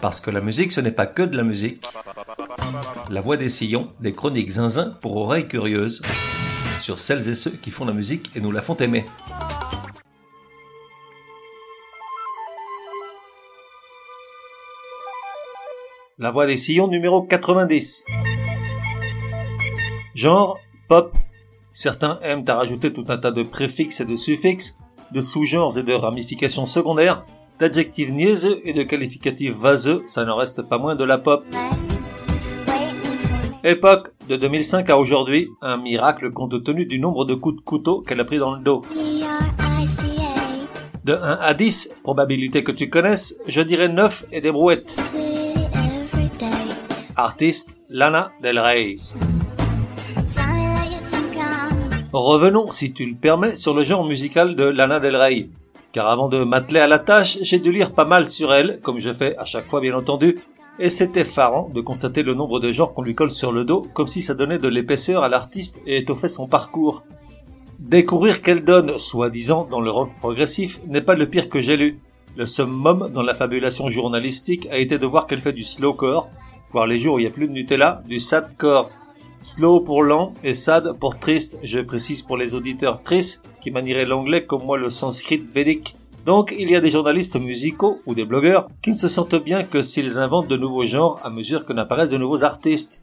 Parce que la musique, ce n'est pas que de la musique. La voix des sillons, des chroniques zinzin pour oreilles curieuses, sur celles et ceux qui font la musique et nous la font aimer. La voix des sillons numéro 90. Genre, pop. Certains aiment à rajouter tout un tas de préfixes et de suffixes, de sous-genres et de ramifications secondaires, d'adjectifs niaiseux et de qualificatifs vaseux, ça n'en reste pas moins de la pop. Époque, de 2005 à aujourd'hui, un miracle compte tenu du nombre de coups de couteau qu'elle a pris dans le dos. De 1 à 10, probabilité que tu connaisses, je dirais 9 et des brouettes. Artiste, Lana Del Rey. Revenons, si tu le permets, sur le genre musical de Lana Del Rey. Car avant de m'atteler à la tâche, j'ai dû lire pas mal sur elle, comme je fais à chaque fois bien entendu, et c'est effarant de constater le nombre de genres qu'on lui colle sur le dos, comme si ça donnait de l'épaisseur à l'artiste et étoffait son parcours. Découvrir qu'elle donne, soi-disant, dans le rock progressif, n'est pas le pire que j'ai lu. Le summum dans la fabulation journalistique a été de voir qu'elle fait du slowcore, voire les jours où il n'y a plus de Nutella, du sadcore. Slow pour lent et sad pour triste, je précise pour les auditeurs tristes qui manieraient l'anglais comme moi le sanskrit védique. Donc il y a des journalistes musicaux ou des blogueurs qui ne se sentent bien que s'ils inventent de nouveaux genres à mesure que n'apparaissent de nouveaux artistes.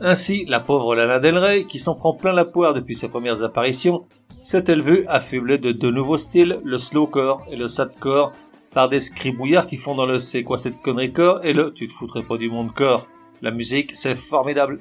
Ainsi, la pauvre Lana Del Rey, qui s'en prend plein la poire depuis ses premières apparitions, s'est-elle vue affublée de deux nouveaux styles, le slowcore et le sadcore, par des scribouillards qui font dans le c'est quoi cette connerie corps et le tu te foutrais pas du monde corps. La musique, c'est formidable.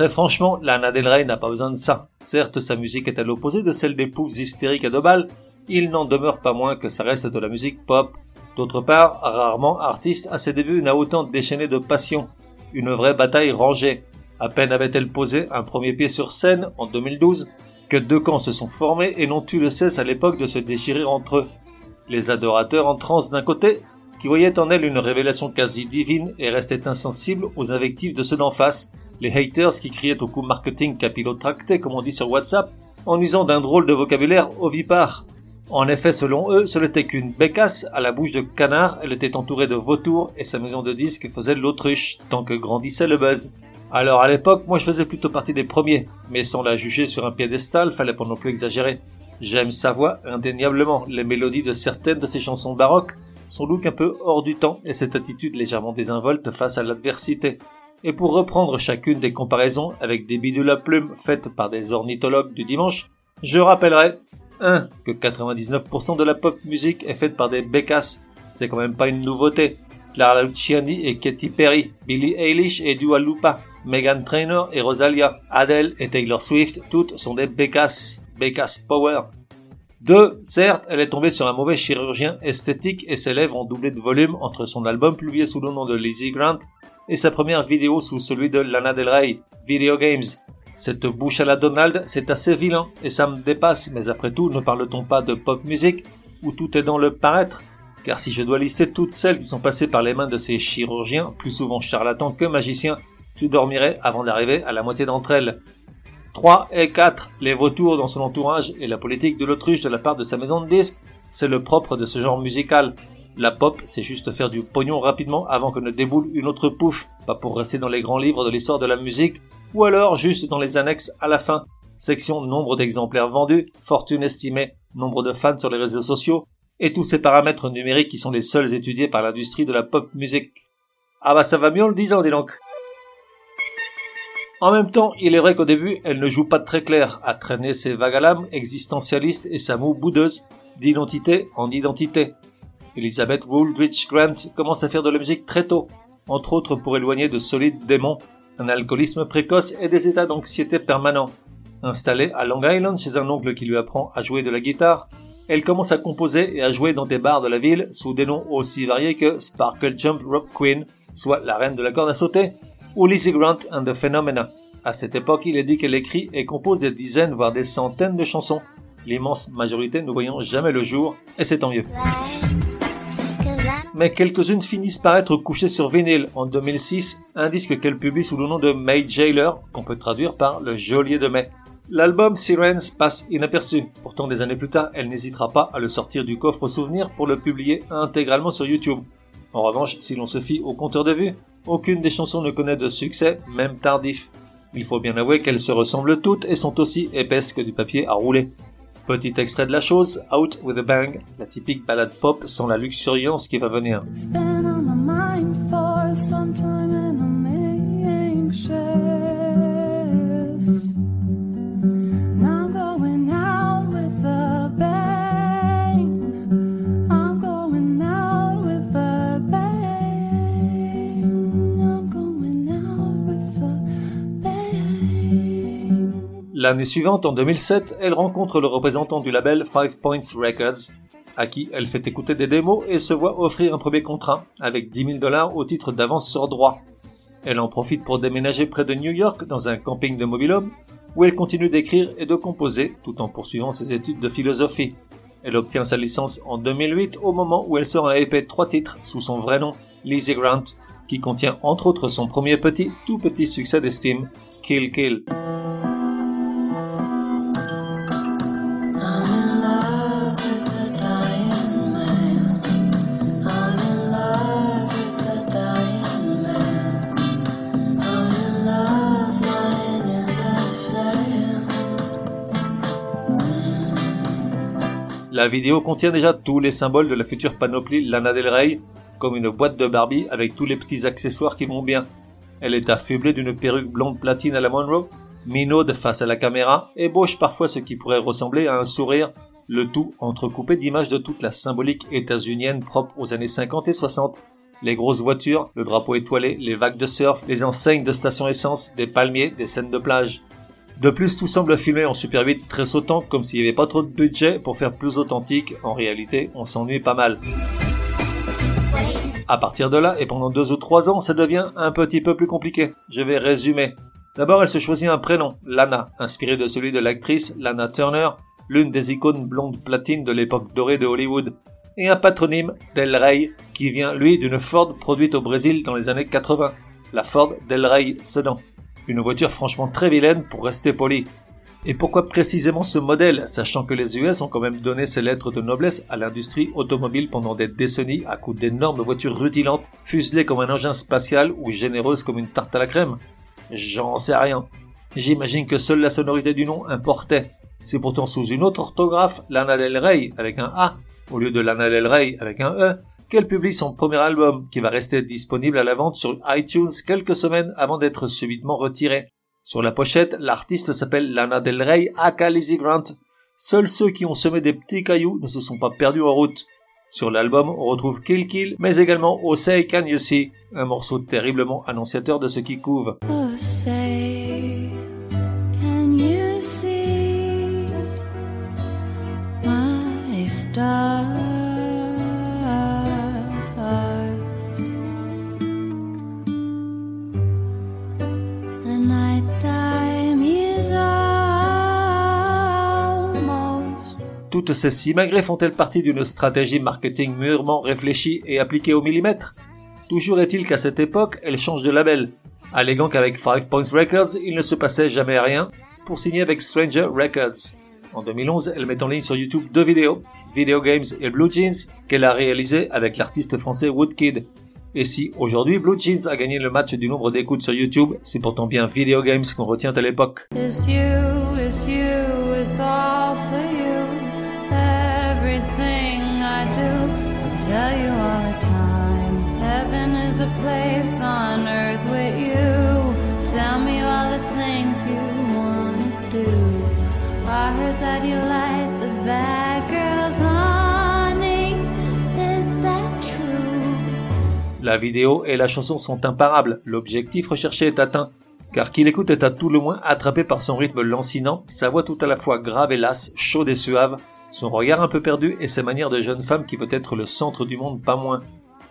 Très franchement, Lana Del Rey n'a pas besoin de ça. Certes, sa musique est à l'opposé de celle des poufs hystériques à deux balles, il n'en demeure pas moins que ça reste de la musique pop. D'autre part, rarement artiste à ses débuts n'a autant déchaîné de passion. Une vraie bataille rangée. À peine avait-elle posé un premier pied sur scène en 2012 que deux camps se sont formés et n'ont eu le cesse à l'époque de se déchirer entre eux. Les adorateurs en transe d'un côté, qui voyaient en elle une révélation quasi divine et restaient insensibles aux invectives de ceux d'en face, les haters qui criaient au coup marketing capillotracté comme on dit sur WhatsApp, en usant d'un drôle de vocabulaire ovipare, en effet, selon eux, ce n'était qu'une bécasse à la bouche de canard, elle était entourée de vautours et sa maison de disques faisait l'autruche, tant que grandissait le buzz. Alors à l'époque, moi je faisais plutôt partie des premiers, mais sans la juger sur un piédestal, fallait pas non plus exagérer. J'aime sa voix, indéniablement, les mélodies de certaines de ses chansons baroques, son look un peu hors du temps et cette attitude légèrement désinvolte face à l'adversité. Et pour reprendre chacune des comparaisons avec des bidules à plumes faites par des ornithologues du dimanche, je rappellerai 1. Que 99% de la pop musique est faite par des bécasses. C'est quand même pas une nouveauté. Clara Luciani et Katy Perry, Billie Eilish et Dua Lipa, Megan Trainor et Rosalia, Adele et Taylor Swift, toutes sont des bécasses. Bécasse Power. 2. Certes, elle est tombée sur un mauvais chirurgien esthétique et ses lèvres ont doublé de volume entre son album publié sous le nom de Lizzie Grant et sa première vidéo sous celui de Lana Del Rey, Video Games, cette bouche à la Donald, c'est assez vilain, et ça me dépasse, mais après tout, ne parle-t-on pas de pop musique, où tout est dans le paraître? Car si je dois lister toutes celles qui sont passées par les mains de ces chirurgiens, plus souvent charlatans que magiciens, tu dormirais avant d'arriver à la moitié d'entre elles. 3 et 4, les vautours dans son entourage et la politique de l'autruche de la part de sa maison de disques, c'est le propre de ce genre musical. La pop, c'est juste faire du pognon rapidement avant que ne déboule une autre pouffe, pas pour rester dans les grands livres de l'histoire de la musique, ou alors juste dans les annexes à la fin. Section nombre d'exemplaires vendus, fortune estimée, nombre de fans sur les réseaux sociaux, et tous ces paramètres numériques qui sont les seuls étudiés par l'industrie de la pop musique. Ah bah ça va mieux en le disant, dis donc. En même temps, il est vrai qu'au début, elle ne joue pas très clair, à traîner ses vagues à l'âme existentialistes et sa moue boudeuse, d'identité en identité. Elizabeth Woolridge Grant commence à faire de la musique très tôt, entre autres pour éloigner de solides démons un alcoolisme précoce et des états d'anxiété permanents. Installée à Long Island chez un oncle qui lui apprend à jouer de la guitare, elle commence à composer et à jouer dans des bars de la ville sous des noms aussi variés que Sparkle Jump Rock Queen, soit la reine de la corde à sauter, ou Lizzie Grant and the Phenomena. À cette époque, il est dit qu'elle écrit et compose des dizaines voire des centaines de chansons, l'immense majorité ne voyant jamais le jour, et c'est tant mieux mais quelques-unes finissent par être couchées sur vinyle en 2006, un disque qu'elle publie sous le nom de May Jailer, qu'on peut traduire par le geôlier de mai. L'album Sirens passe inaperçu. Pourtant, des années plus tard, elle n'hésitera pas à le sortir du coffre souvenir pour le publier intégralement sur YouTube. En revanche, si l'on se fie au compteur de vues, aucune des chansons ne connaît de succès, même tardif. Il faut bien avouer qu'elles se ressemblent toutes et sont aussi épaisses que du papier à rouler. Petit extrait de la chose, Out with a Bang, la typique balade pop sans la luxuriance qui va venir. L'année suivante, en 2007, elle rencontre le représentant du label Five Points Records, à qui elle fait écouter des démos et se voit offrir un premier contrat, avec 10 000 dollars au titre d'avance sur droit. Elle en profite pour déménager près de New York dans un camping de mobilhome, où elle continue d'écrire et de composer, tout en poursuivant ses études de philosophie. Elle obtient sa licence en 2008 au moment où elle sort un EP de trois titres sous son vrai nom, Lizzie Grant, qui contient entre autres son premier petit, tout petit succès d'estime, Kill Kill. La vidéo contient déjà tous les symboles de la future panoplie Lana Del Rey, comme une boîte de Barbie avec tous les petits accessoires qui vont bien. Elle est affublée d'une perruque blonde platine à la Monroe, minaude face à la caméra, ébauche parfois ce qui pourrait ressembler à un sourire, le tout entrecoupé d'images de toute la symbolique états-unienne propre aux années 50 et 60. Les grosses voitures, le drapeau étoilé, les vagues de surf, les enseignes de stations essence, des palmiers, des scènes de plage. De plus, tout semble filmé en super vite, très sautant, comme s'il n'y avait pas trop de budget pour faire plus authentique. En réalité, on s'ennuie pas mal. À partir de là, et pendant deux ou trois ans, ça devient un petit peu plus compliqué. Je vais résumer. D'abord, elle se choisit un prénom, Lana, inspiré de celui de l'actrice Lana Turner, l'une des icônes blondes platines de l'époque dorée de Hollywood, et un patronyme, Del Rey, qui vient, lui, d'une Ford produite au Brésil dans les années 80, la Ford Del Rey Sedan. Une voiture franchement très vilaine pour rester poli. Et pourquoi précisément ce modèle, sachant que les US ont quand même donné ces lettres de noblesse à l'industrie automobile pendant des décennies à coups d'énormes voitures rutilantes, fuselées comme un engin spatial ou généreuses comme une tarte à la crème? J'en sais rien. J'imagine que seule la sonorité du nom importait. C'est pourtant sous une autre orthographe, Lana Del Rey avec un A, au lieu de Lana Del Rey avec un E, qu'elle publie son premier album, qui va rester disponible à la vente sur iTunes quelques semaines avant d'être subitement retiré. Sur la pochette, l'artiste s'appelle Lana Del Rey aka Lizzie Grant. Seuls ceux qui ont semé des petits cailloux ne se sont pas perdus en route. Sur l'album, on retrouve Kill Kill, mais également Oh Say Can You See, un morceau terriblement annonciateur de ce qui couve. Toutes ces simagrées font-elles partie d'une stratégie marketing mûrement réfléchie et appliquée au millimètre? Toujours est-il qu'à cette époque, elle change de label, alléguant qu'avec Five Points Records, il ne se passait jamais rien, pour signer avec Stranger Records. En 2011, elle met en ligne sur YouTube deux vidéos, Video Games et Blue Jeans, qu'elle a réalisées avec l'artiste français Woodkid. Et si aujourd'hui Blue Jeans a gagné le match du nombre d'écoutes sur YouTube, c'est pourtant bien Video Games qu'on retient à l'époque. La vidéo et la chanson sont imparables. L'objectif recherché est atteint car qui l'écoute est à tout le moins attrapé par son rythme lancinant, sa voix tout à la fois grave et lasse, chaude et suave, son regard un peu perdu et ses manières de jeune femme qui veut être le centre du monde pas moins.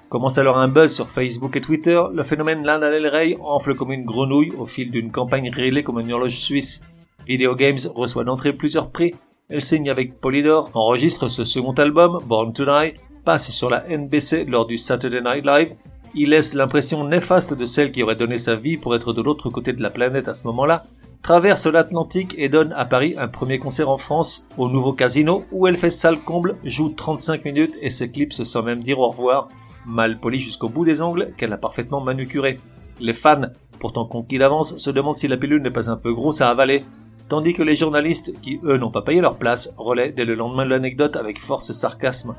Commence alors un buzz sur Facebook et Twitter, le phénomène Lana Del Rey enfle comme une grenouille au fil d'une campagne rélée comme une horloge suisse. Video Games reçoit d'entrée plusieurs prix, elle signe avec Polydor, enregistre ce second album, Born to Die, passe sur la NBC lors du Saturday Night Live, il laisse l'impression néfaste de celle qui aurait donné sa vie pour être de l'autre côté de la planète à ce moment-là, traverse l'Atlantique et donne à Paris un premier concert en France au nouveau casino où elle fait salle comble, joue 35 minutes et s'éclipse sans même dire au revoir. mal poli jusqu'au bout des ongles qu'elle a parfaitement manucuré. Les fans, pourtant conquis d'avance, se demandent si la pilule n'est pas un peu grosse à avaler, tandis que les journalistes, qui eux n'ont pas payé leur place, relaient dès le lendemain l'anecdote avec force sarcasme.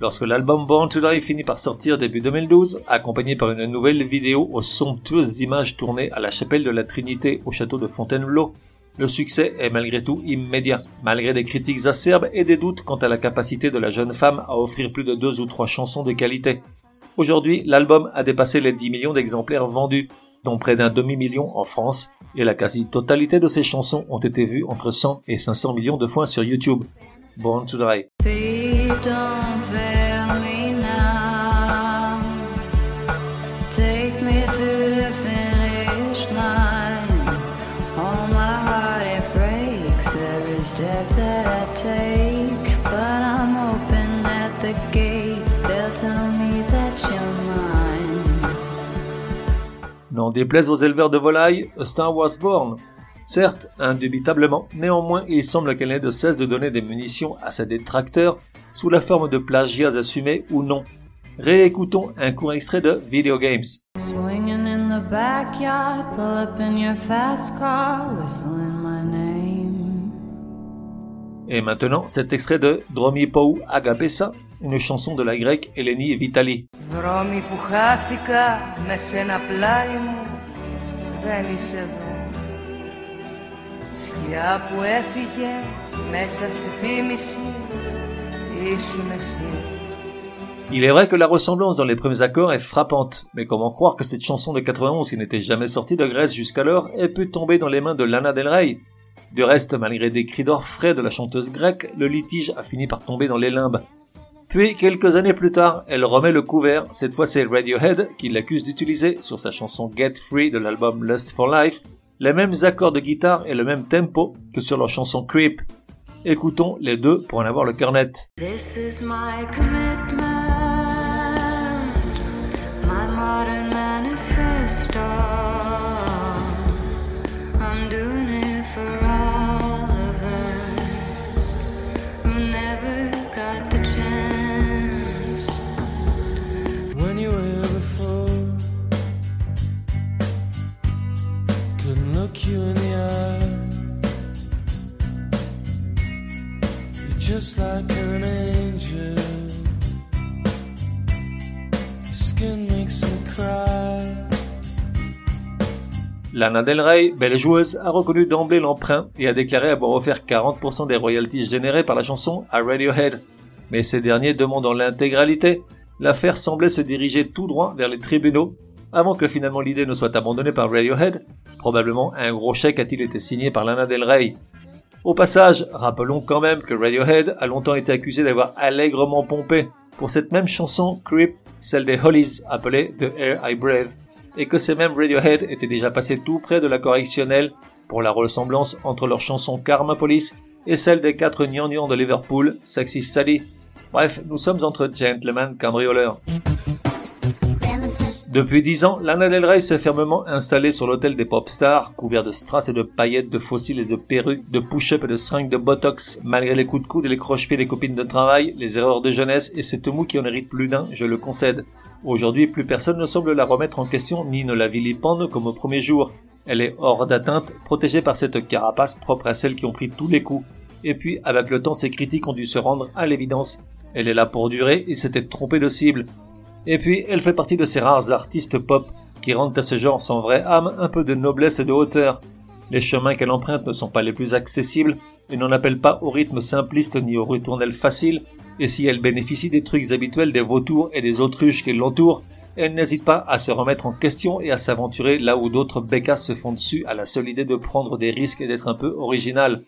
Lorsque l'album Born to Die finit par sortir début 2012, accompagné par une nouvelle vidéo aux somptueuses images tournées à la chapelle de la Trinité au château de Fontainebleau, le succès est malgré tout immédiat, malgré des critiques acerbes et des doutes quant à la capacité de la jeune femme à offrir plus de deux ou trois chansons de qualité. Aujourd'hui, l'album a dépassé les 10 millions d'exemplaires vendus, dont près d'un demi-million en France, et la quasi-totalité de ses chansons ont été vues entre 100 et 500 millions de fois sur YouTube. Born to Die. N'en déplaise aux éleveurs de volailles, Star Was Born. Certes, indubitablement, néanmoins, il semble qu'elle n'ait de cesse de donner des munitions à ses détracteurs sous la forme de plagiats assumés ou non. Réécoutons un court extrait de Video Games. Et maintenant, cet extrait de Dromi Pou Agapesa, une chanson de la grecque Eleni Vitali. Il est vrai que la ressemblance dans les premiers accords est frappante, mais comment croire que cette chanson de 91 qui n'était jamais sortie de Grèce jusqu'alors ait pu tomber dans les mains de Lana Del Rey? Du reste, malgré des cris d'orfraie de la chanteuse grecque, le litige a fini par tomber dans les limbes. Puis, quelques années plus tard, elle remet le couvert, cette fois c'est Radiohead qui l'accuse d'utiliser, sur sa chanson Get Free de l'album Lust for Life, les mêmes accords de guitare et le même tempo que sur leur chanson Creep. Écoutons les deux pour en avoir le cœur net. Lana Del Rey, belle joueuse, a reconnu d'emblée l'emprunt et a déclaré avoir offert 40% des royalties générées par la chanson à Radiohead. Mais ces derniers demandant l'intégralité, l'affaire semblait se diriger tout droit vers les tribunaux avant que finalement l'idée ne soit abandonnée par Radiohead. Probablement un gros chèque a-t-il été signé par Lana Del Rey. Au passage, rappelons quand même que Radiohead a longtemps été accusé d'avoir allègrement pompé pour cette même chanson Creep, celle des Hollies appelée The Air I Breathe et que ces mêmes Radiohead étaient déjà passés tout près de la correctionnelle pour la ressemblance entre leur chanson Karma Police et celle des quatre gnangnans de Liverpool, Sexy Sally. Bref, nous sommes entre gentlemen cambrioleurs. Depuis dix ans, Lana Del Rey s'est fermement installée sur l'hôtel des pop stars, couvert de strass et de paillettes, de fossiles et de perruques, de push-up et de seringues de botox, malgré les coups de coude et les croche-pieds des copines de travail, les erreurs de jeunesse et cette mou qui en hérite plus d'un, je le concède. Aujourd'hui, plus personne ne semble la remettre en question ni ne la vilipende comme au premier jour. Elle est hors d'atteinte, protégée par cette carapace propre à celles qui ont pris tous les coups. Et puis, avec le temps, ses critiques ont dû se rendre à l'évidence. Elle est là pour durer, il s'était trompé de cible. Et puis, elle fait partie de ces rares artistes pop qui rendent à ce genre sans vraie âme un peu de noblesse et de hauteur. Les chemins qu'elle emprunte ne sont pas les plus accessibles et n'en appellent pas au rythme simpliste ni au retournel facile, et si elle bénéficie des trucs habituels des vautours et des autruches qui l'entourent, elle n'hésite pas à se remettre en question et à s'aventurer là où d'autres bécasses se font dessus à la seule idée de prendre des risques et d'être un peu original.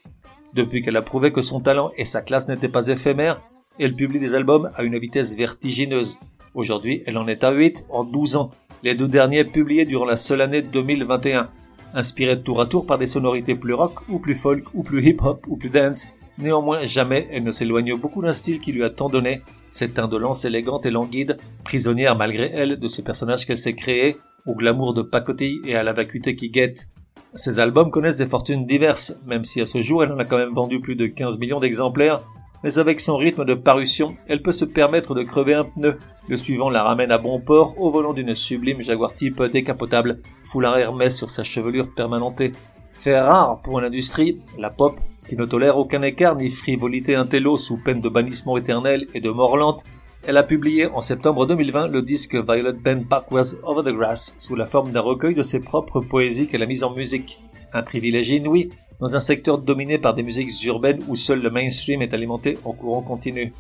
Depuis qu'elle a prouvé que son talent et sa classe n'étaient pas éphémères, elle publie des albums à une vitesse vertigineuse. Aujourd'hui, elle en est à 8 en 12 ans, les deux derniers publiés durant la seule année 2021, inspirés tour à tour par des sonorités plus rock ou plus folk ou plus hip-hop ou plus dance, Néanmoins, jamais elle ne s'éloigne beaucoup d'un style qui lui a tant donné, cette indolence élégante et languide, prisonnière malgré elle de ce personnage qu'elle s'est créé, au glamour de pacotille et à la vacuité qui guette. Ses albums connaissent des fortunes diverses, même si à ce jour elle en a quand même vendu plus de 15 millions d'exemplaires, mais avec son rythme de parution, elle peut se permettre de crever un pneu. Le suivant la ramène à bon port au volant d'une sublime Jaguar type décapotable, foulard Hermès sur sa chevelure permanentée. Fait rare pour une industrie, la pop, qui ne tolère aucun écart ni frivolité intello sous peine de bannissement éternel et de mort lente, elle a publié en septembre 2020 le disque Violet Bend Backwards Over the Grass sous la forme d'un recueil de ses propres poésies qu'elle a mises en musique. Un privilège inouï dans un secteur dominé par des musiques urbaines où seul le mainstream est alimenté en courant continu.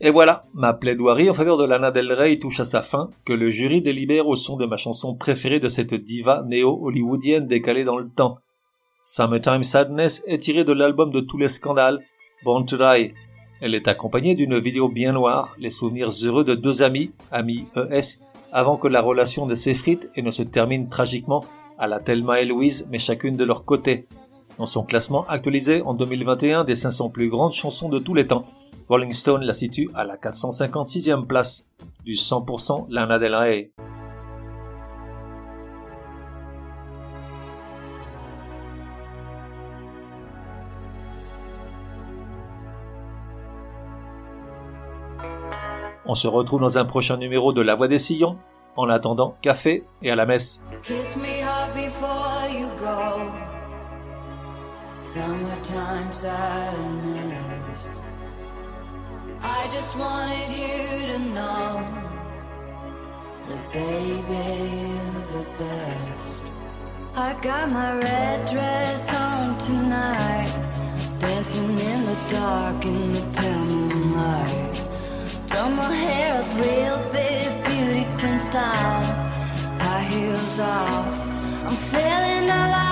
Et voilà, ma plaidoirie en faveur de Lana Del Rey touche à sa fin, que le jury délibère au son de ma chanson préférée de cette diva néo-hollywoodienne décalée dans le temps. Summertime Sadness est tirée de l'album de tous les scandales, Born to Die, elle est accompagnée d'une vidéo bien noire, les souvenirs heureux de deux amis, amis ES, avant que la relation ne s'effrite et ne se termine tragiquement à la Thelma et Louise, mais chacune de leur côté. Dans son classement actualisé en 2021 des 500 plus grandes chansons de tous les temps, Rolling Stone la situe à la 456e place, du 100% Lana Del Rey. On se retrouve dans un prochain numéro de La Voix des Sillons. En attendant, café et à la messe. Kiss me hard before you go. Summertime sadness. I just wanted you to know that baby the best. I got my red dress on tonight, dancing in the dark in the pale moonlight. Done my hair up real big, queen style. High heels off, I'm feeling alive.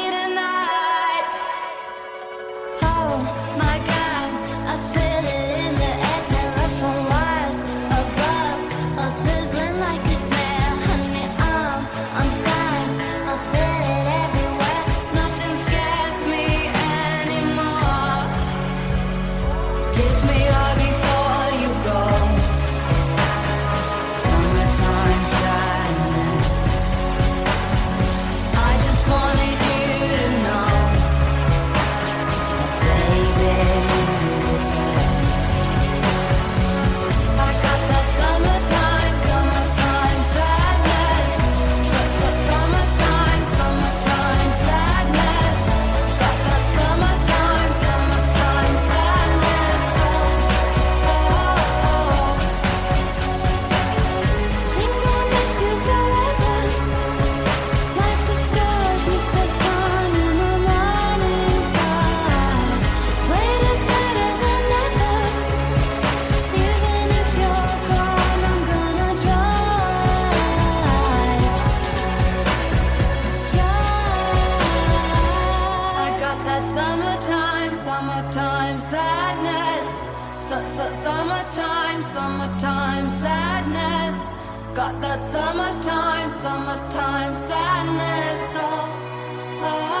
Got that summertime, summertime sadness. Oh, oh,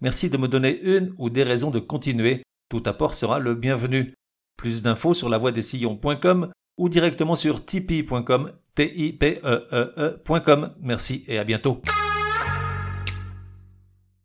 merci de me donner une ou des raisons de continuer. Tout apport sera le bienvenu. Plus d'infos sur lavoidessillons.com ou directement sur tipeee.com, e e, e Merci et à bientôt.